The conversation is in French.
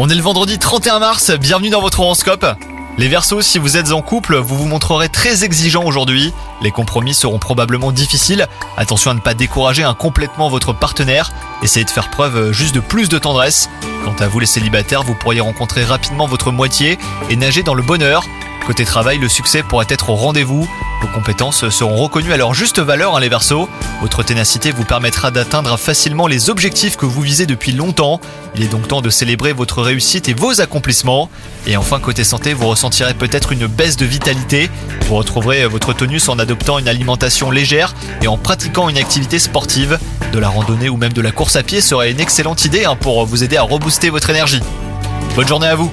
On est le vendredi 31 mars, bienvenue dans votre horoscope. Les Verseaux, si vous êtes en couple, vous vous montrerez très exigeant aujourd'hui. Les compromis seront probablement difficiles. Attention à ne pas décourager complètement votre partenaire. Essayez de faire preuve juste de plus de tendresse. Quant à vous les célibataires, vous pourriez rencontrer rapidement votre moitié et nager dans le bonheur. Côté travail, le succès pourrait être au rendez-vous. Vos compétences seront reconnues à leur juste valeur, hein, les Verseaux. Votre ténacité vous permettra d'atteindre facilement les objectifs que vous visez depuis longtemps. Il est donc temps de célébrer votre réussite et vos accomplissements. Et enfin, côté santé, vous ressentirez peut-être une baisse de vitalité. Vous retrouverez votre tonus en adoptant une alimentation légère et en pratiquant une activité sportive. De la randonnée ou même de la course à pied serait une excellente idée hein, pour vous aider à rebooster votre énergie. Bonne journée à vous